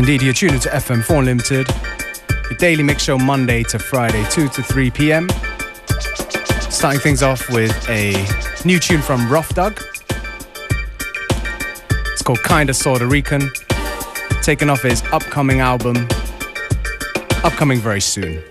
Indeed, you're tuned to FM4 Unlimited, your daily mix show Monday to Friday, 2 to 3 p.m. Starting things off with a new tune from Rough Doug. It's called Kinda Sorta Rican, taken off his upcoming album, upcoming very soon.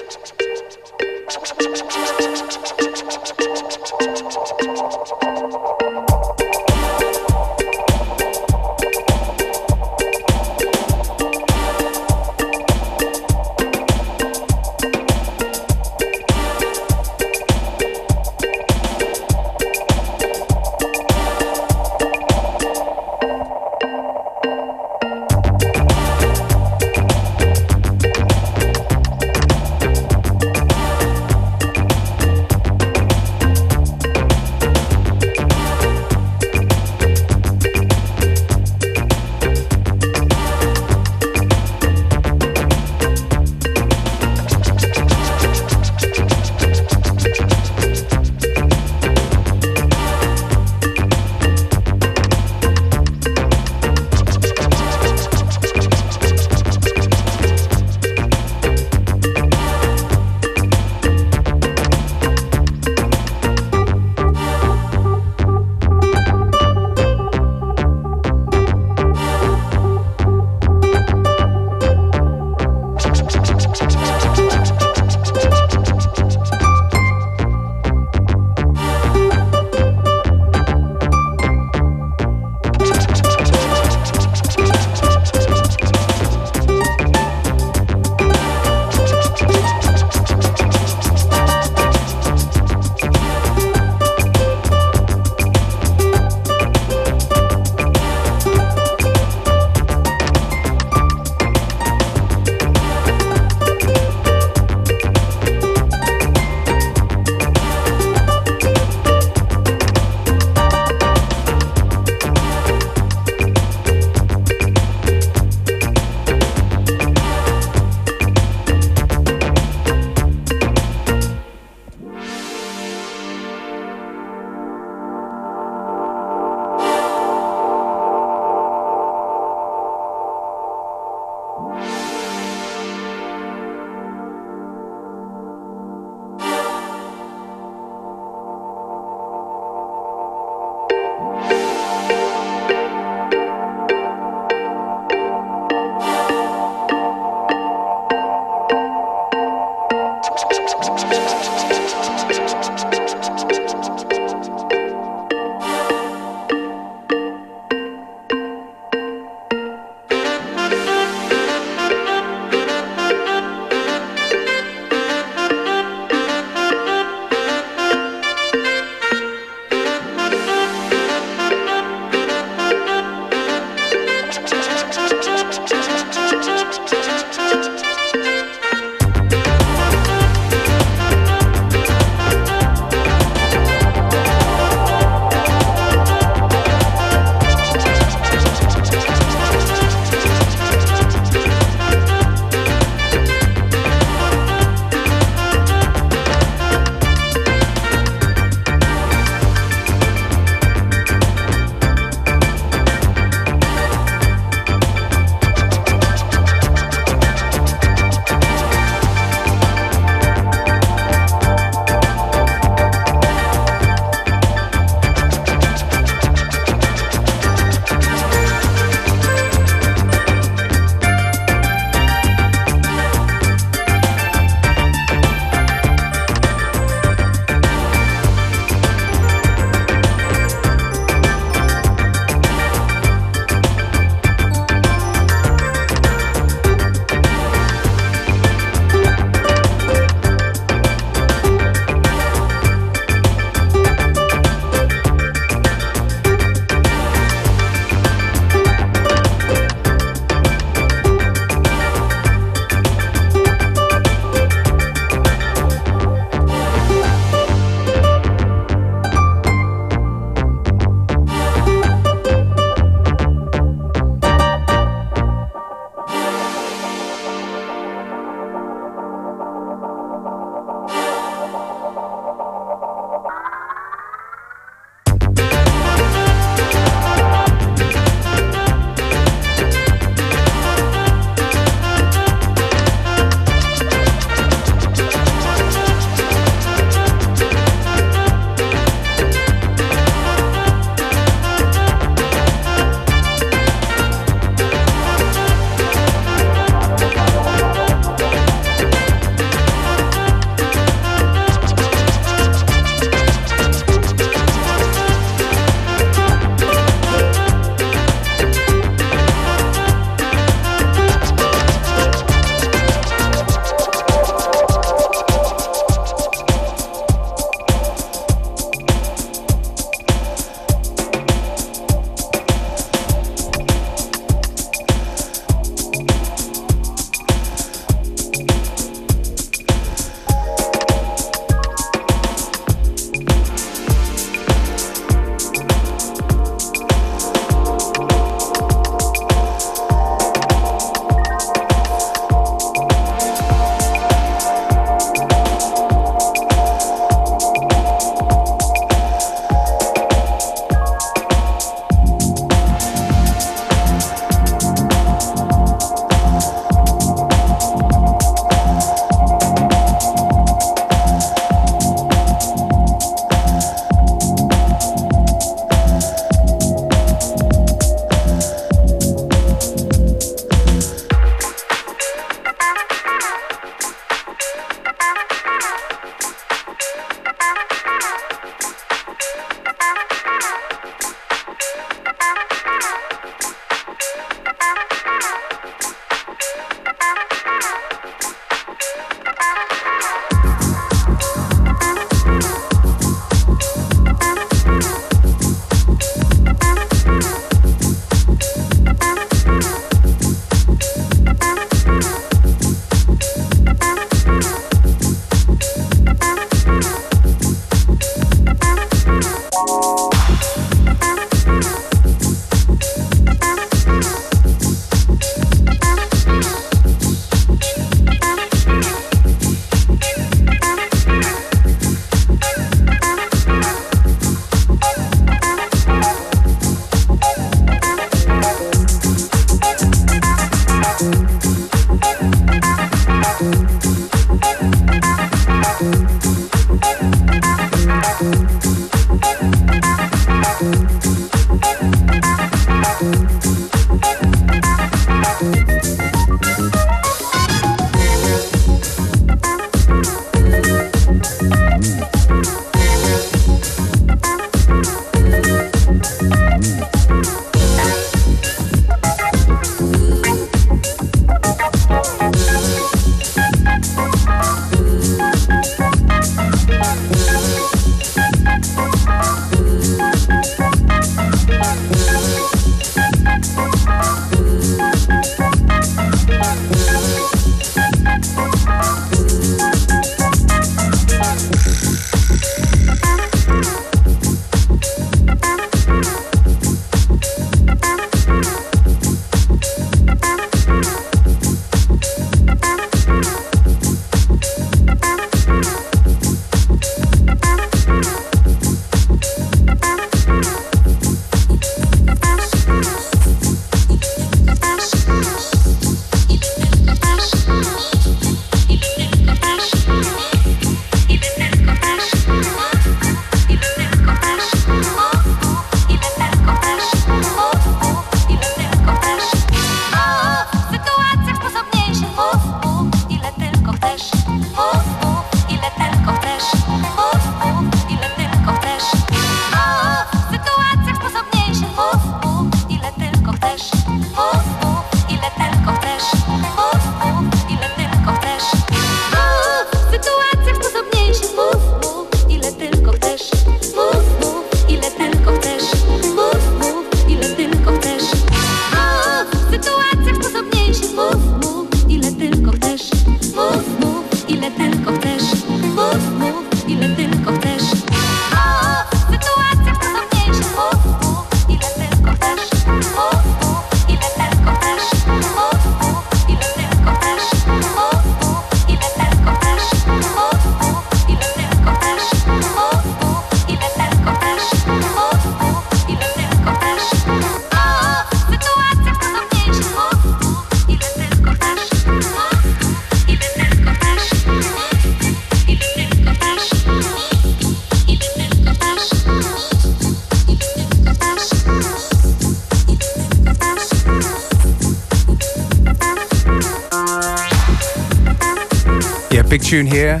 Tune here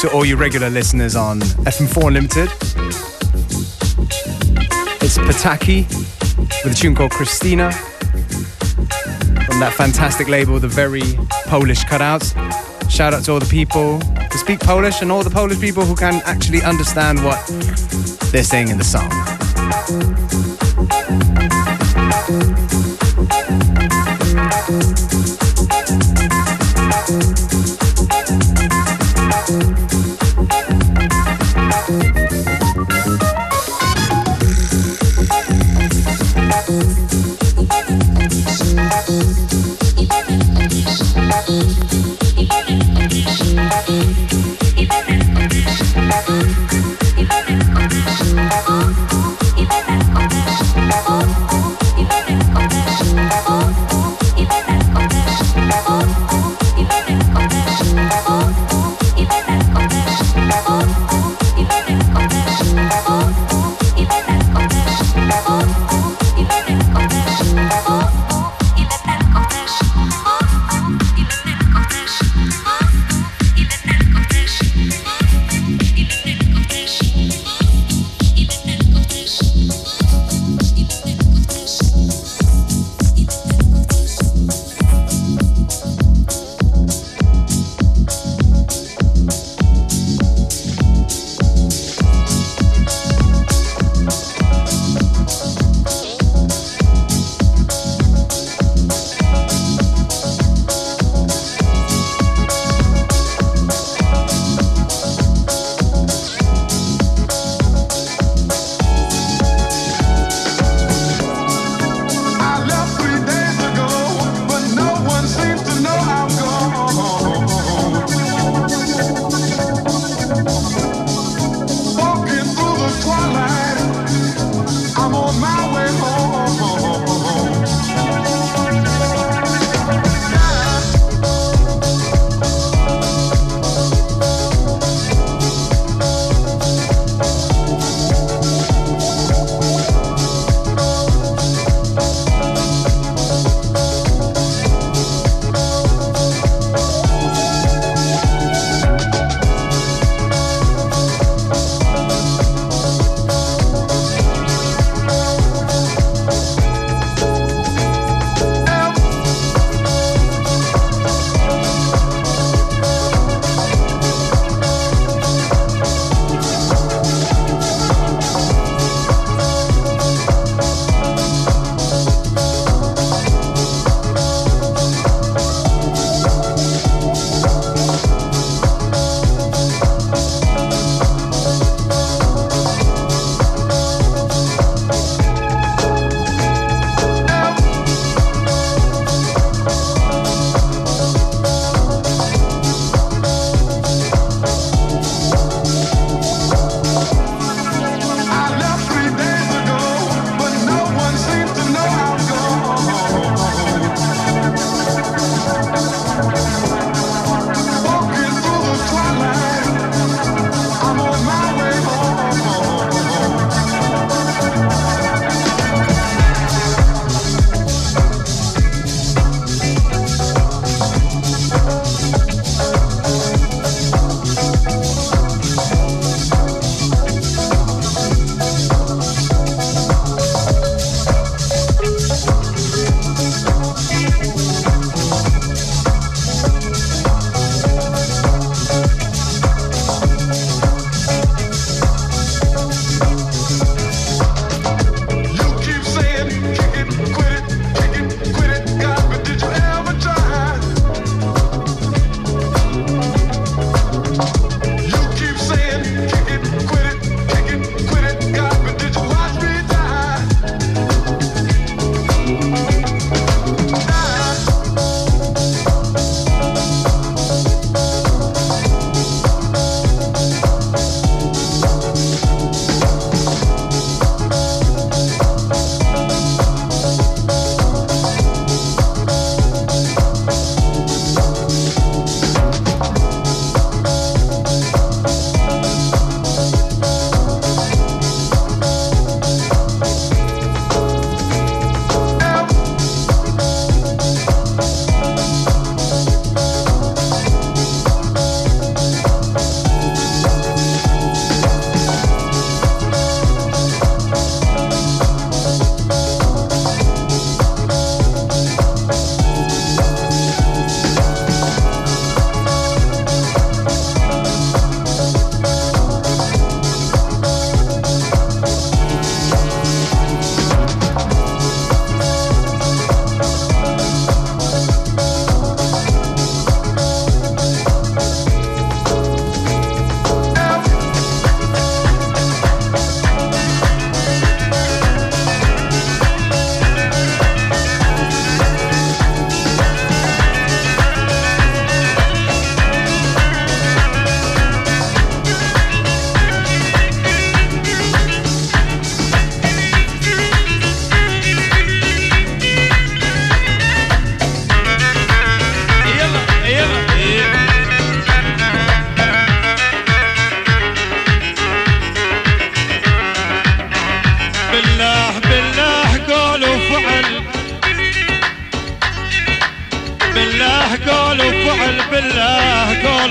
to all you regular listeners on FM4 Unlimited. It's Pataki with a tune called Christina from that fantastic label, the very Polish cutouts. Shout out to all the people who speak Polish and all the Polish people who can actually understand what they're saying in the song.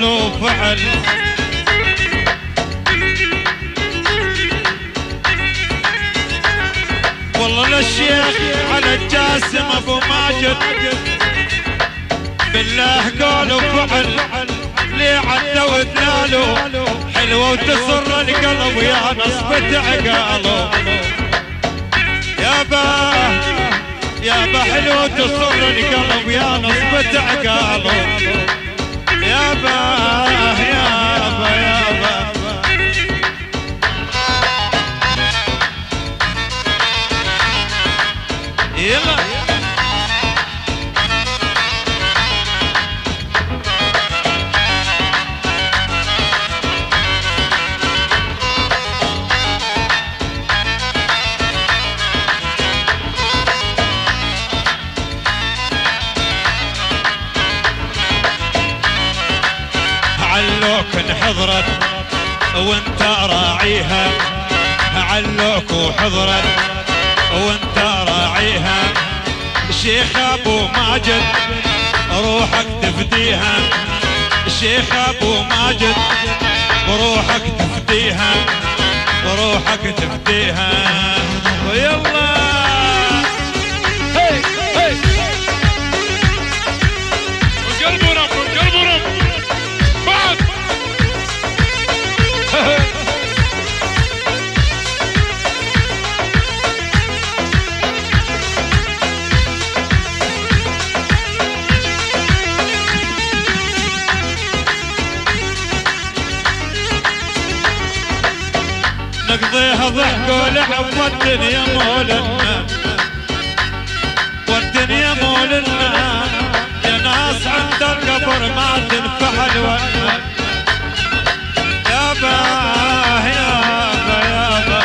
وفعل والله للشيخ على الجاسم أبو ماجد. بالله قول وفعل لي عدى ودلالو حلوة وتسر القلب يا نصبة عقاله يا با يا با حلوة تصر القلب يا نصبة عقاله يا با يا با يا با. يلا. انحضرت وانت راعيها علوك وحضرت وانت راعيها. شيخ أبو ماجد روحك تفديها. شيخ أبو ماجد بروحك تفديها بروحك تفديها. ويلا. نقضيها ضحك ولعب والدنيا مولنا والدنيا مولنا يا ناس عند القبر ما تنفع الونا. يا با يا با يا با.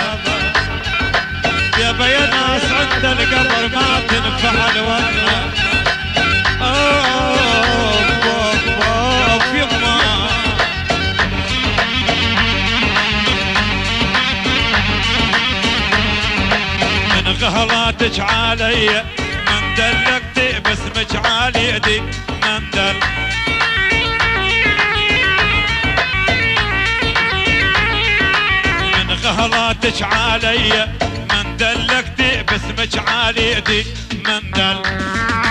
يا با يا ناس عند القبر ما تنفع الونا. من غهلاتك علي من دلقتي باسمك على يدي من دل. من غهلاتك علي من دلقتي باسمك على يدي من دل.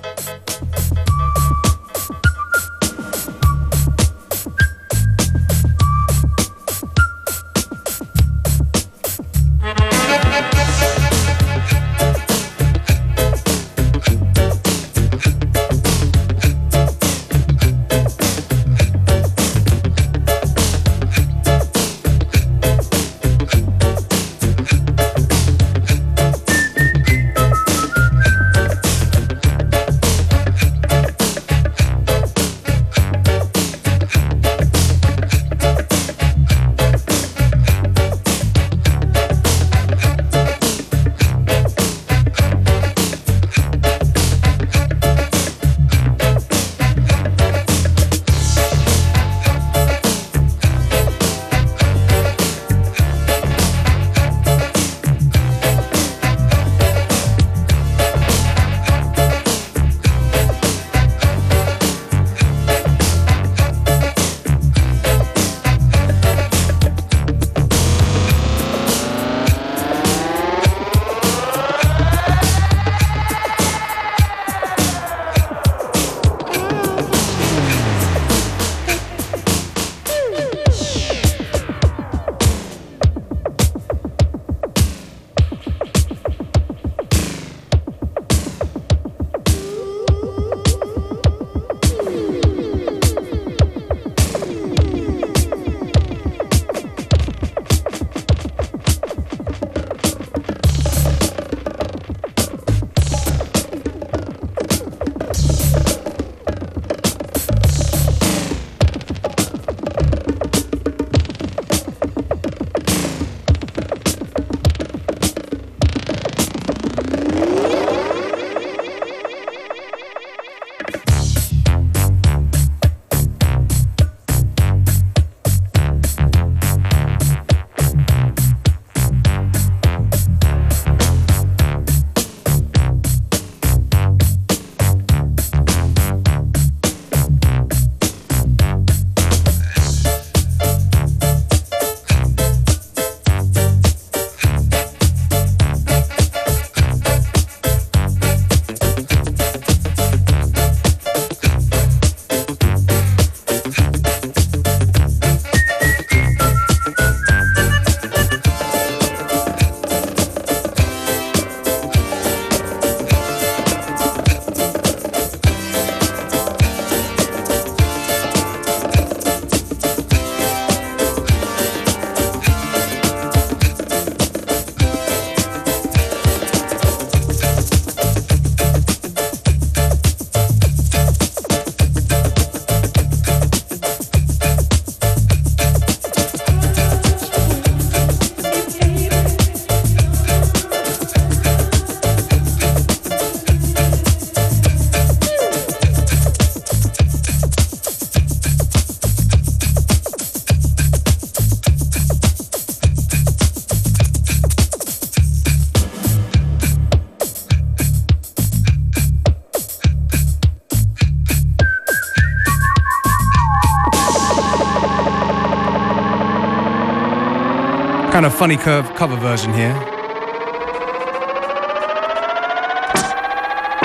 Kind of funny cover version here.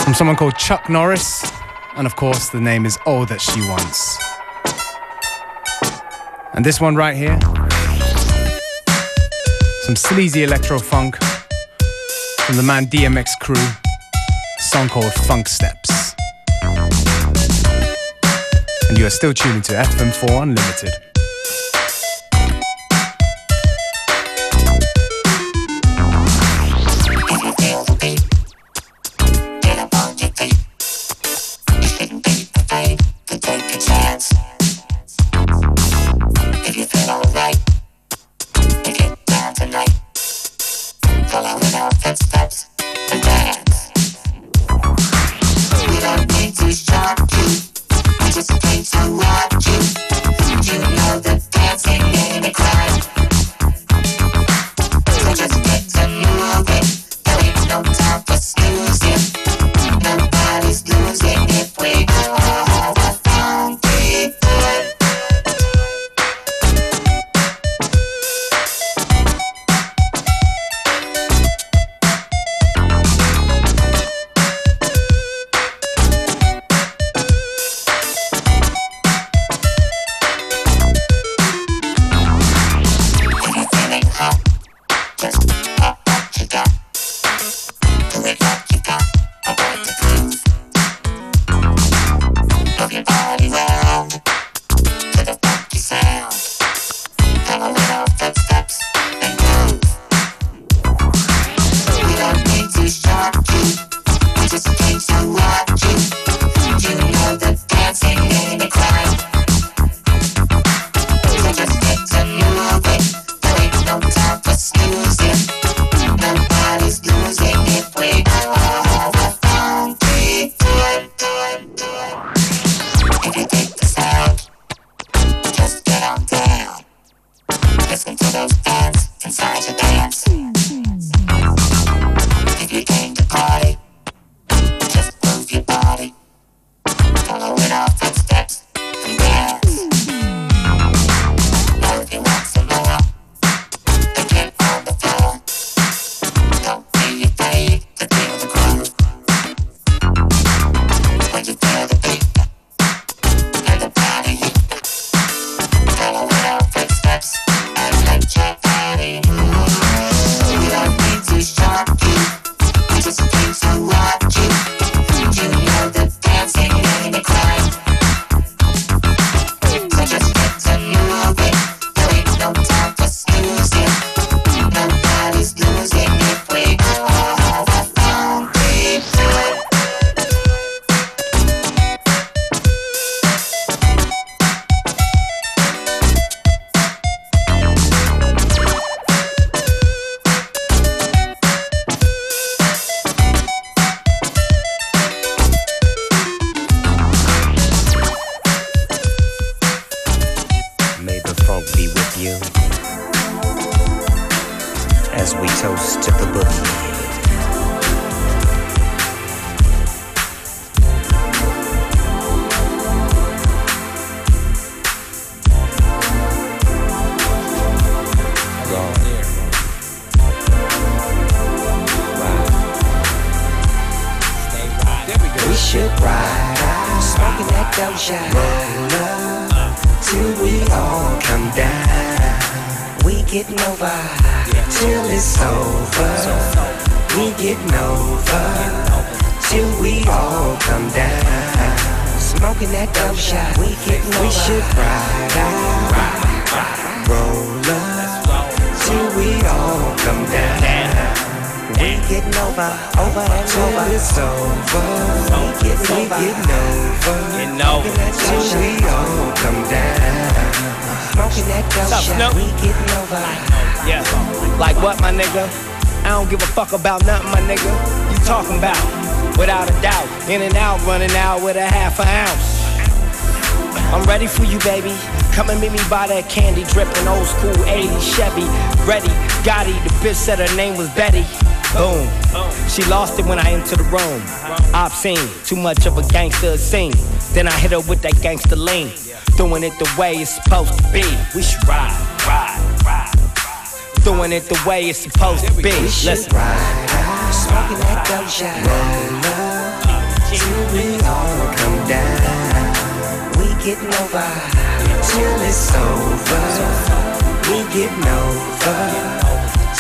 From someone called Chuck Norris. And of course, the name is All That She Wants. And this one right here. Some sleazy electro funk from the man DMX Krew. Song called Funk Steps. And you are still tuning to FM4 Unlimited. ride, roll up till we all come down. We getting over, over and over. It's over. We getting, we getting over. Over. Till we all come down. Smoking that dope shot. We getting over. Yeah. Like what, my nigga? I don't give a fuck about nothing, my nigga. You talking about? Without a doubt, in and out, running out with a half an ounce by that candy dripping old school 80 Chevy. Ready, Gotti, the bitch said her name was Betty. Boom. She lost it when I entered the room. I've seen too much of a gangster scene. Then I hit her with that gangster lean. Doing it the way it's supposed to be. We should ride, ride, ride. doing it the way it's supposed to be. Listen. Smoking that dope shot. Roll up till we all come down. We getting over till it's over. We getting over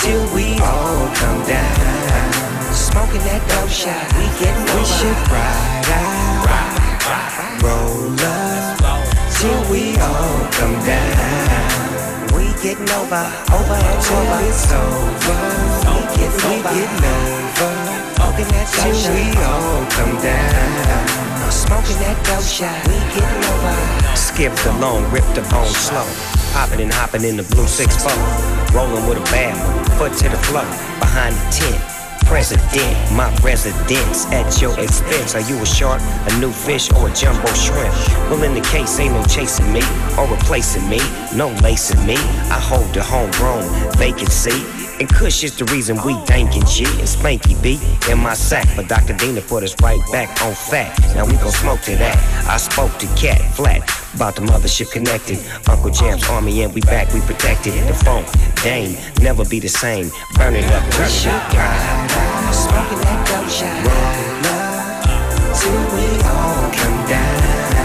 till we all come down. Smoking that dope shot. We getting over. We should ride out, roll up till we all come down. We getting over, over and over. it's over. We getting we over, getting over. Smoking that dope till we all come down. Smoking that dope shot. We getting over. Skip the along, rip the bone slow. Popping and hopping in the blue 6 four. Rolling with a bad one, foot to the floor. Behind the tent, president, my residence at your expense. Are you a shark, a new fish, or a jumbo shrimp? Well, in the case, ain't no chasing me or replacing me, no lacing me. I hold the homegrown vacancy. And Kush is the reason we dankin' G and Spanky B in my sack. But Dr. Dina put us right back on fat. Now we gon' smoke to that. I spoke to Cat Flat about the mothership connected. Uncle Jam's army and we back, we protected. The phone, Dame, never be the same. Burn it up, turn it up. Smoking that shot. Roll up till we all come down.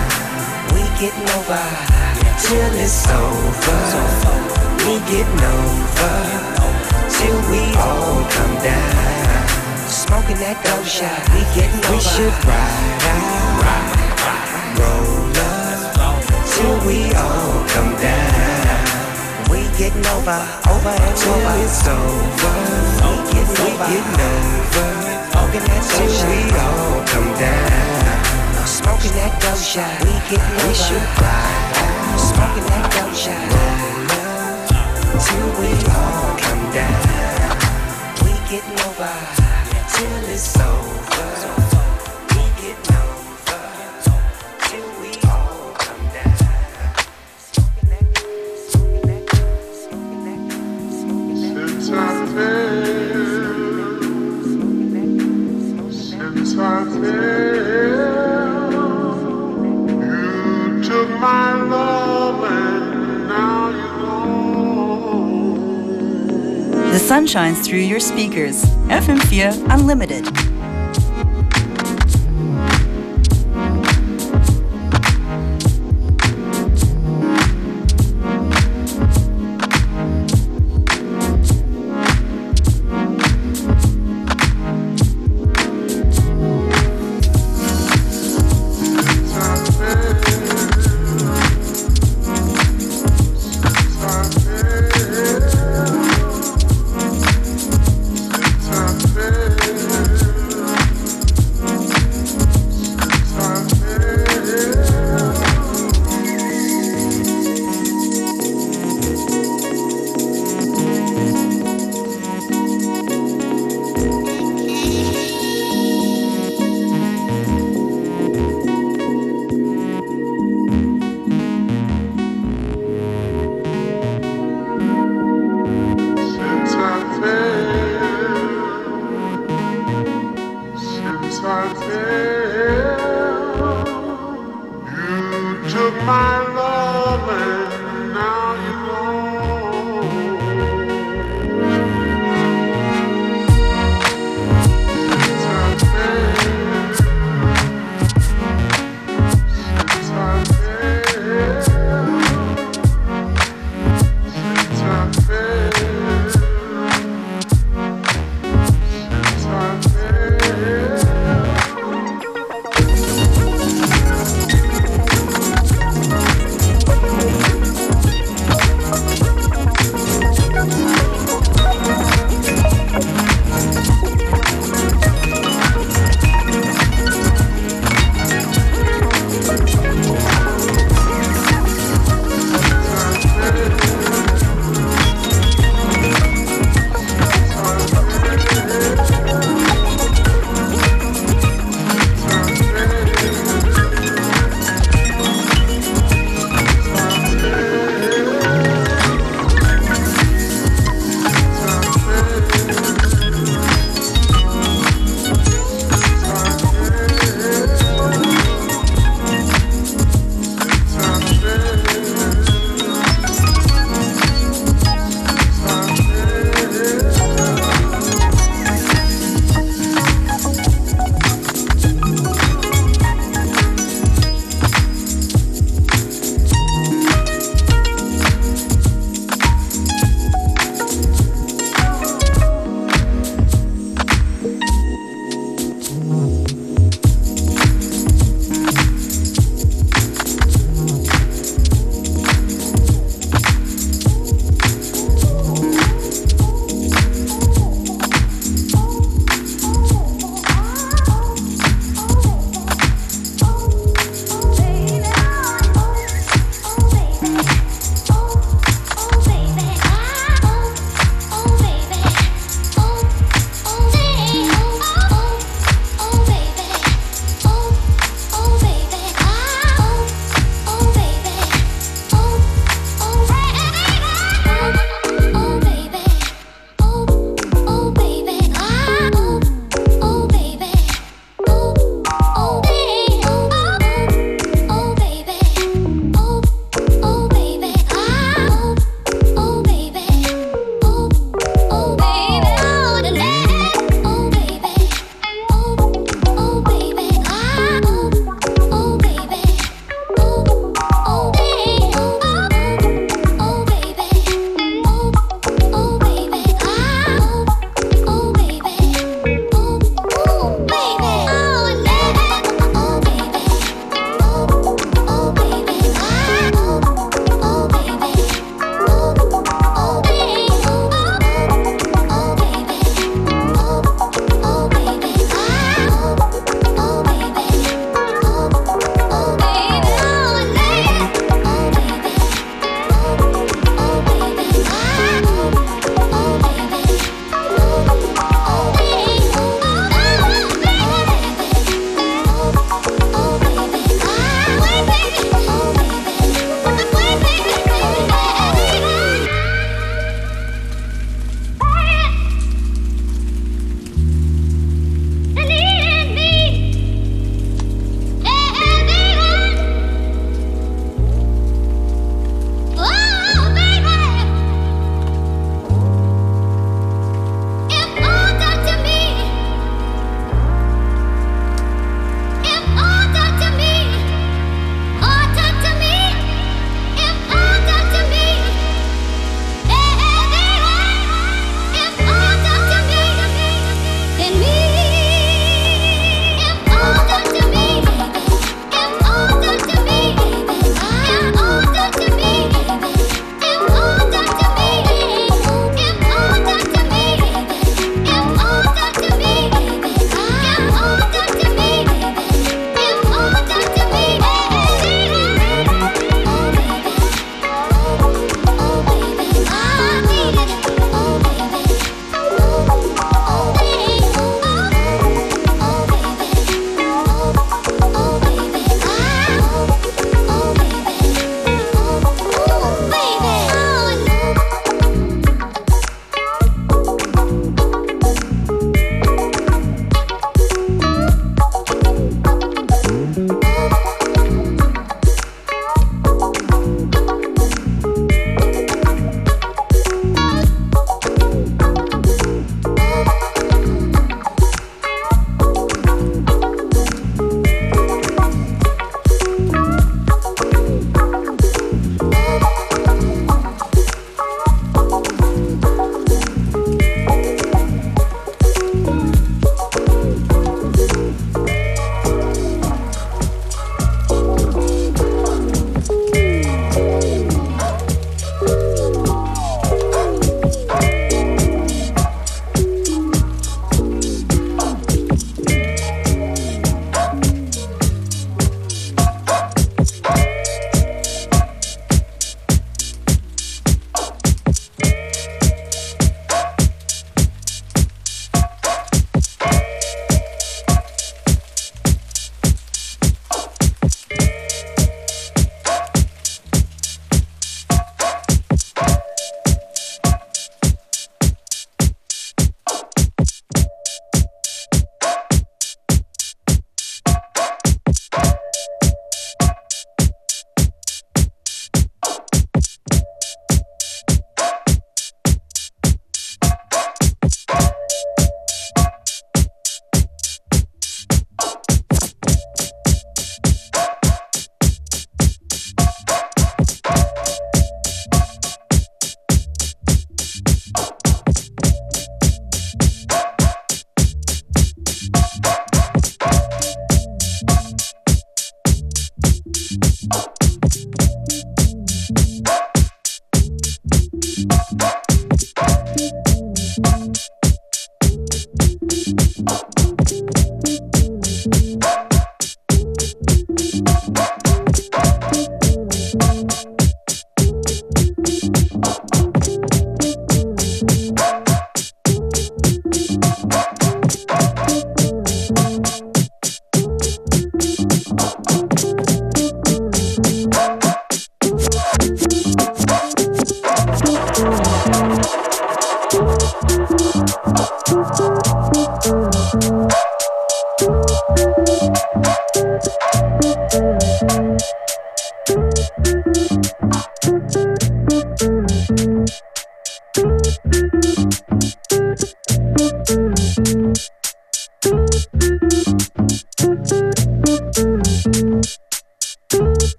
We getting over till it's over. We getting over till we all come down. Smoking that dope shot. We getting over. We should ride out, roll up till we all come down. We getting over, over and till over. it's over. We getting we over, getting over. Smoking that till we all come down. Smoking that dope shot. We getting over. We should ride out. Smoking that dope shot. Roll up till we all come down. We getting over till it's over. Sun shines through your speakers. FM4 Unlimited.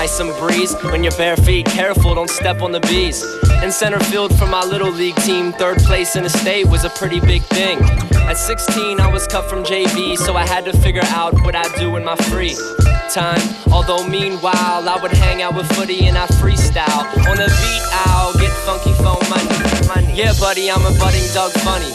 Trees and breeze. When you're bare feet, careful, don't step on the bees. In center field for my little league team, third place in the state was a pretty big thing. At 16, I was cut from JV, so I had to figure out what I'd do in my free time. Although meanwhile, I would hang out with footy and I freestyle. On the beat, I'll get funky phone money. money. Yeah, buddy, I'm a budding Doug Funnie.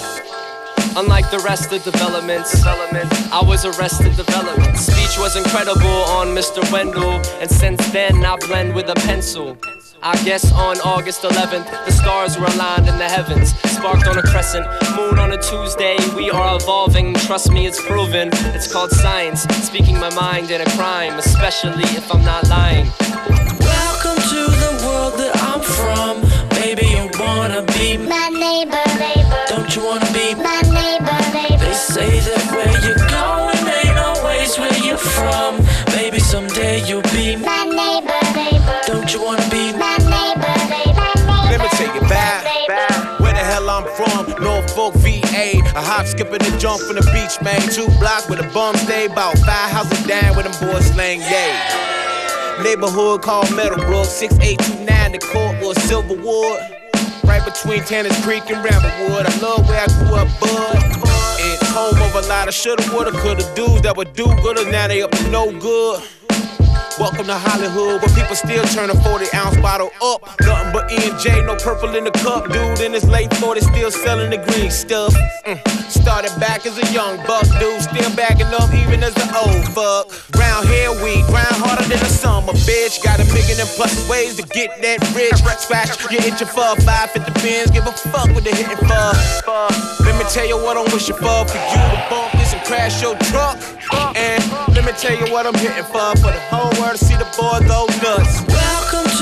Unlike the rest of developments, development, I was arrested development. Speech was incredible on Mr. Wendal, and since then I blend with a pencil. I guess on August 11th, the stars were aligned in the heavens, sparked on a crescent, moon on a Tuesday. We are evolving, trust me, it's proven. It's called science, speaking my mind in a crime, especially if I'm not lying. Someday you'll be My neighbor, neighbor, Don't you wanna be my neighbor, neighbor, neighbor. Let me take it back. Where the hell I'm from, Norfolk, VA. A hop, skip, and a jump from the beach, man. Two blocks with a bum stay, about five houses down with them boys slang, yay. Neighborhood called Meadowbrook, 6829, the court was Silverwood. Right between Tanners Creek and Ramblewood. I love where I grew up, bud. It's home of a lot of shoulda, woulda, coulda dudes that would do gooder. Now they up to no good. Welcome to Hollywood, where people still turn a 40 ounce bottle up. Nothing but E and J, no purple in the cup. Dude in his late 40s, still selling the green stuff. Mm. Started back as a young buck, dude, still backing up even as an old fuck. Round here, we grind harder than a summer, bitch. Got a million and plus ways to get that rich. Scratch, you hit your for 550 pins, give a fuck what they hitting for. Let me tell you what I'm wishing for, for you to bump this and crash your truck. And tell you what I'm hitting for, for the whole world to see the boy go nuts. Welcome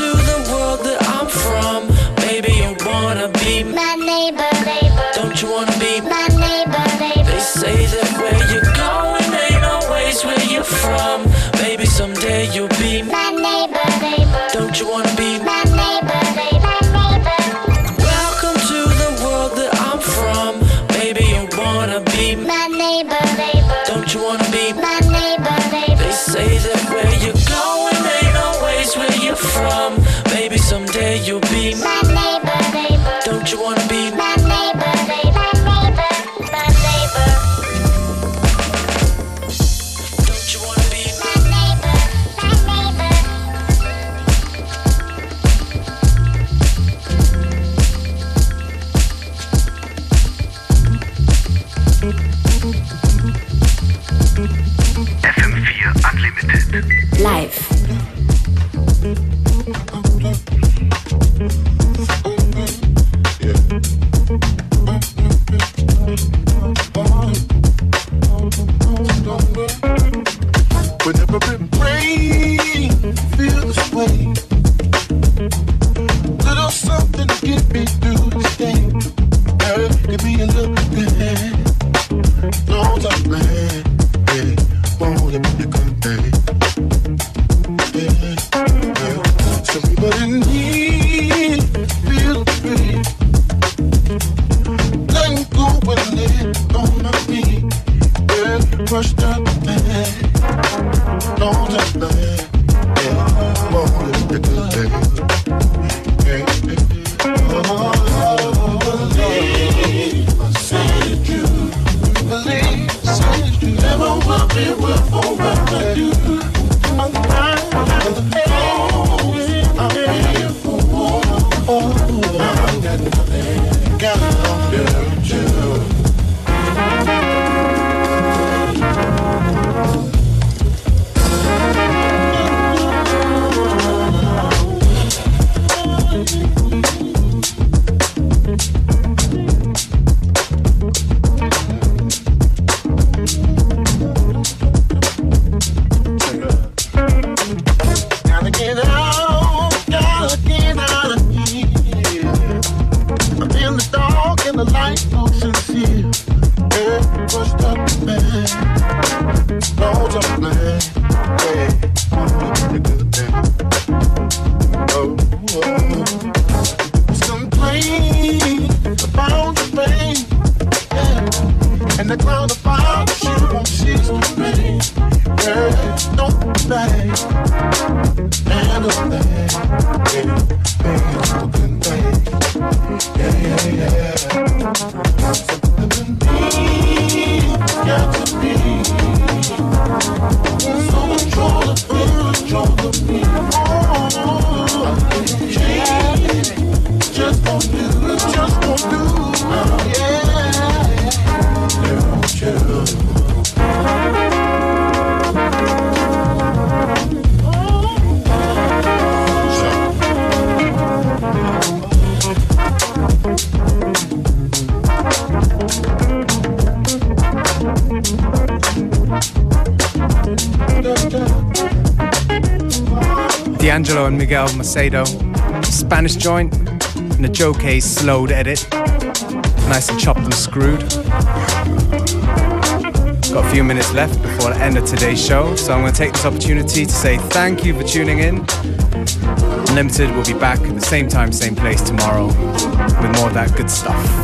me. And Miguel Macedo. Spanish joint in a Joe Case slowed edit. Nice and chopped and screwed. Got a few minutes left before the end of today's show, so I'm going to take this opportunity to say thank you for tuning in. Unlimited will be back at the same time, same place tomorrow with more of that good stuff.